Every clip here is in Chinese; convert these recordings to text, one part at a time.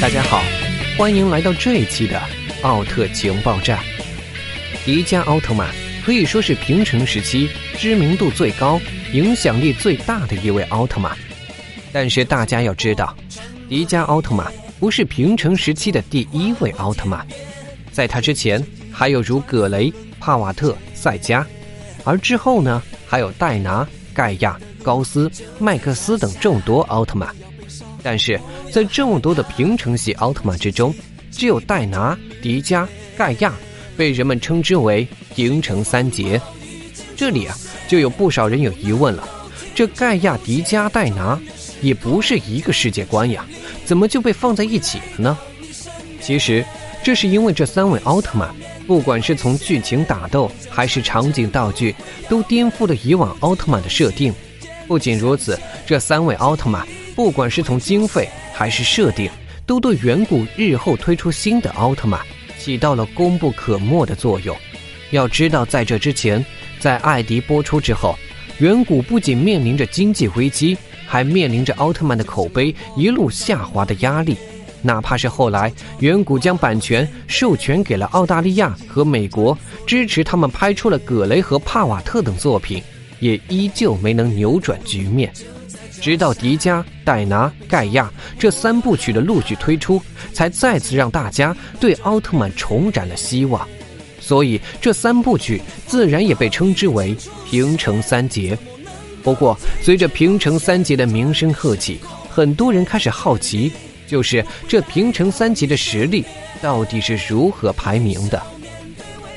大家好，欢迎来到这一期的奥特情报站。迪迦奥特曼可以说是平成时期知名度最高、影响力最大的一位奥特曼。但是大家要知道，迪迦奥特曼不是平成时期的第一位奥特曼，在他之前还有如葛雷、帕瓦特、赛迦，而之后呢，还有戴拿、盖亚、高斯、麦克斯等众多奥特曼。但是在这么多的平成系奥特曼之中，只有戴拿、迪迦、盖亚被人们称之为平成三杰。这里啊，就有不少人有疑问了：这盖亚、迪迦、戴拿也不是一个世界观呀，怎么就被放在一起了呢？其实，这是因为这三位奥特曼，不管是从剧情打斗还是场景道具，都颠覆了以往奥特曼的设定。不仅如此，这三位奥特曼。不管是从经费还是设定，都对远古日后推出新的奥特曼起到了功不可没的作用。要知道，在这之前，在艾迪播出之后，远古不仅面临着经济危机，还面临着奥特曼的口碑一路下滑的压力。哪怕是后来远古将版权授权给了澳大利亚和美国，支持他们拍出了葛雷和帕瓦特等作品，也依旧没能扭转局面。直到迪迦、戴拿、盖亚这三部曲的陆续推出，才再次让大家对奥特曼重燃了希望。所以这三部曲自然也被称之为平成三杰。不过，随着平成三杰的名声鹤起，很多人开始好奇，就是这平成三杰的实力到底是如何排名的？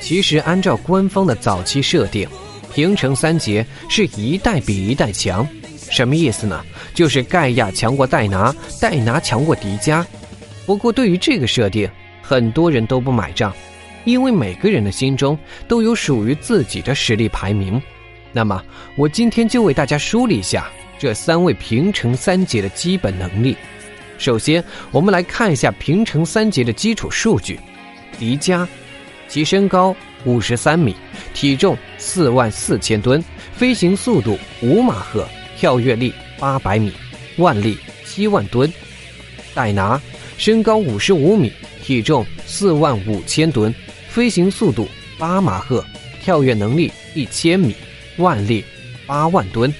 其实，按照官方的早期设定，平成三杰是一代比一代强。什么意思呢？就是盖亚强过戴拿，戴拿强过迪迦。不过对于这个设定，很多人都不买账，因为每个人的心中都有属于自己的实力排名。那么我今天就为大家梳理一下这三位平成三杰的基本能力。首先，我们来看一下平成三杰的基础数据。迪迦，其身高五十三米，体重四万四千吨，飞行速度五马赫。跳跃力八百米，腕力七万吨。戴拿身高五十五米，体重四万五千吨，飞行速度八马赫，跳跃能力一千米，腕力八万吨。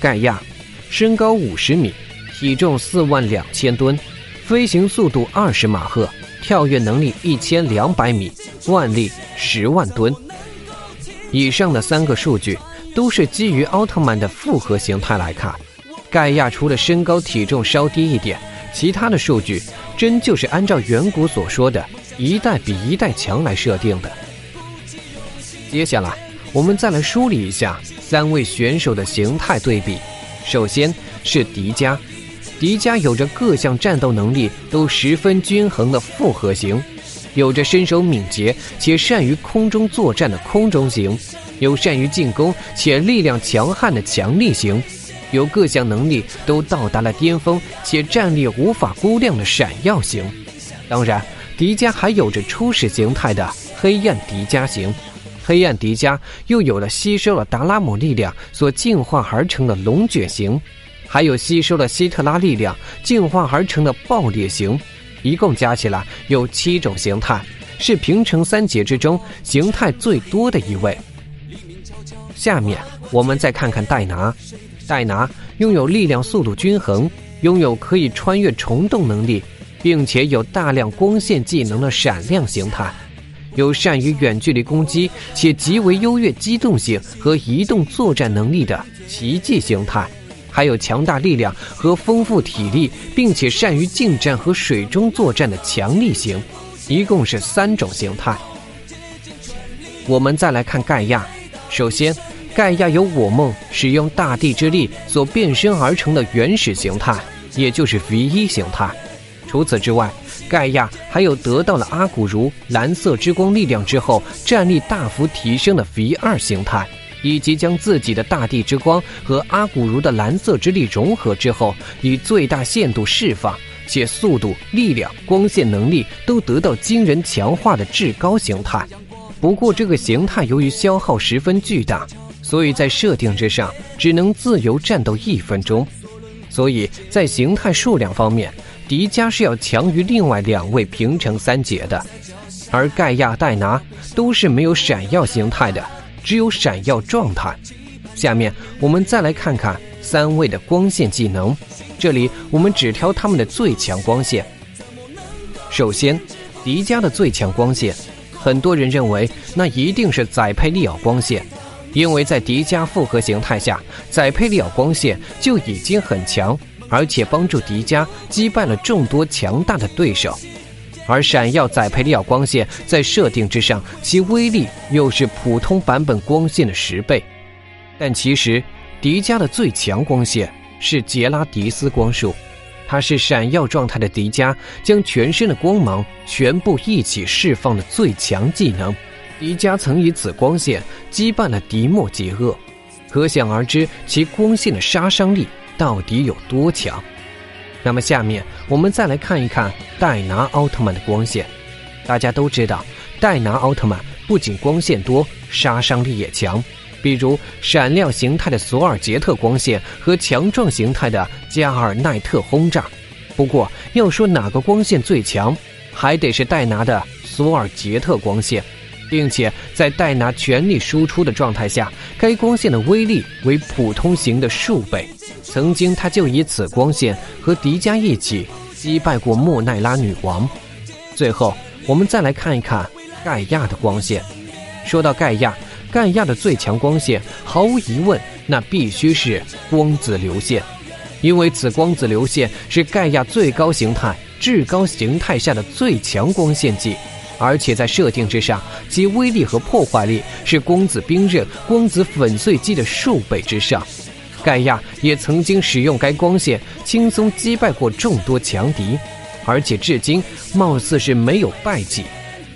盖亚身高五十米，体重四万两千吨，飞行速度二十马赫，跳跃能力一千两百米，腕力十万吨。以上的三个数据。都是基于奥特曼的复合形态来看，盖亚除了身高体重稍低一点，其他的数据真就是按照远古所说的一代比一代强来设定的。接下来，我们再来梳理一下三位选手的形态对比。首先是迪迦，迪迦有着各项战斗能力都十分均衡的复合型，有着身手敏捷且善于空中作战的空中型。有善于进攻且力量强悍的强力型，有各项能力都到达了巅峰且战力无法估量的闪耀型。当然，迪迦还有着初始形态的黑暗迪迦型，黑暗迪迦又有了吸收了达拉姆力量所进化而成的龙卷型，还有吸收了希特拉力量进化而成的爆裂型。一共加起来有七种形态，是平成三杰之中形态最多的一位。下面我们再看看戴拿，戴拿拥有力量、速度均衡，拥有可以穿越虫洞能力，并且有大量光线技能的闪亮形态，有善于远距离攻击且极为优越机动性和移动作战能力的奇迹形态，还有强大力量和丰富体力，并且善于近战和水中作战的强力型，一共是三种形态。我们再来看盖亚。首先，盖亚有我梦使用大地之力所变身而成的原始形态，也就是 V 一形态。除此之外，盖亚还有得到了阿古茹蓝色之光力量之后战力大幅提升的 V 二形态，以及将自己的大地之光和阿古茹的蓝色之力融合之后，以最大限度释放且速度、力量、光线能力都得到惊人强化的至高形态。不过，这个形态由于消耗十分巨大，所以在设定之上只能自由战斗一分钟。所以在形态数量方面，迪迦是要强于另外两位平成三杰的，而盖亚、戴拿都是没有闪耀形态的，只有闪耀状态。下面我们再来看看三位的光线技能，这里我们只挑他们的最强光线。首先，迪迦的最强光线，很多人认为那一定是载佩利奥光线。因为在迪迦复合形态下，载佩利奥光线就已经很强，而且帮助迪迦击败了众多强大的对手。而闪耀载佩利奥光线在设定之上，其威力又是普通版本光线的十倍。但其实，迪迦的最强光线是杰拉迪斯光束，它是闪耀状态的迪迦将全身的光芒全部一起释放的最强技能。迪迦曾以此光线击败了迪莫杰厄，可想而知其光线的杀伤力到底有多强。那么下面我们再来看一看戴拿奥特曼的光线。大家都知道，戴拿奥特曼不仅光线多，杀伤力也强。比如闪亮形态的索尔杰特光线和强壮形态的加尔奈特轰炸。不过要说哪个光线最强，还得是戴拿的索尔杰特光线。并且在戴拿全力输出的状态下，该光线的威力为普通型的数倍。曾经，他就以此光线和迪迦一起击败过莫奈拉女王。最后，我们再来看一看盖亚的光线。说到盖亚，盖亚的最强光线，毫无疑问，那必须是光子流线，因为此光子流线是盖亚最高形态、至高形态下的最强光线技。而且在设定之上，其威力和破坏力是光子冰刃、光子粉碎机的数倍之上。盖亚也曾经使用该光线轻松击败过众多强敌，而且至今貌似是没有败绩。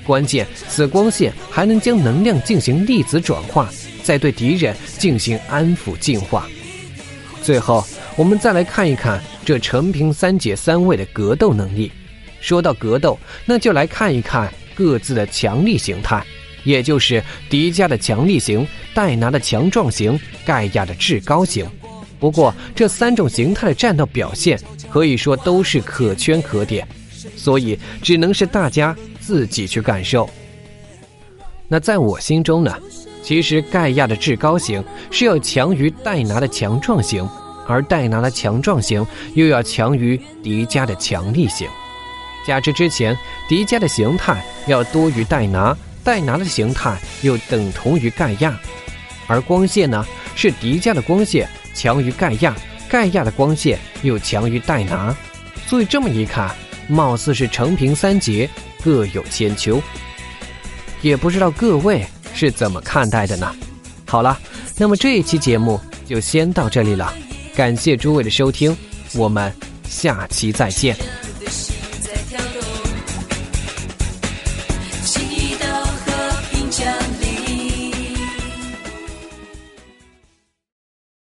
关键，此光线还能将能量进行粒子转化，再对敌人进行安抚净化。最后，我们再来看一看这陈平三姐三位的格斗能力。说到格斗，那就来看一看。各自的强力形态，也就是迪迦的强力型、戴拿的强壮型、盖亚的至高型。不过这三种形态的战斗表现可以说都是可圈可点，所以只能是大家自己去感受。那在我心中呢，其实盖亚的至高型是要强于戴拿的强壮型，而戴拿的强壮型又要强于迪迦的强力型。加之之前迪迦的形态要多于戴拿，戴拿的形态又等同于盖亚，而光线呢是迪迦的光线强于盖亚，盖亚的光线又强于戴拿，所以这么一看，貌似是成平三杰各有千秋。也不知道各位是怎么看待的呢？好了，那么这一期节目就先到这里了，感谢诸位的收听，我们下期再见。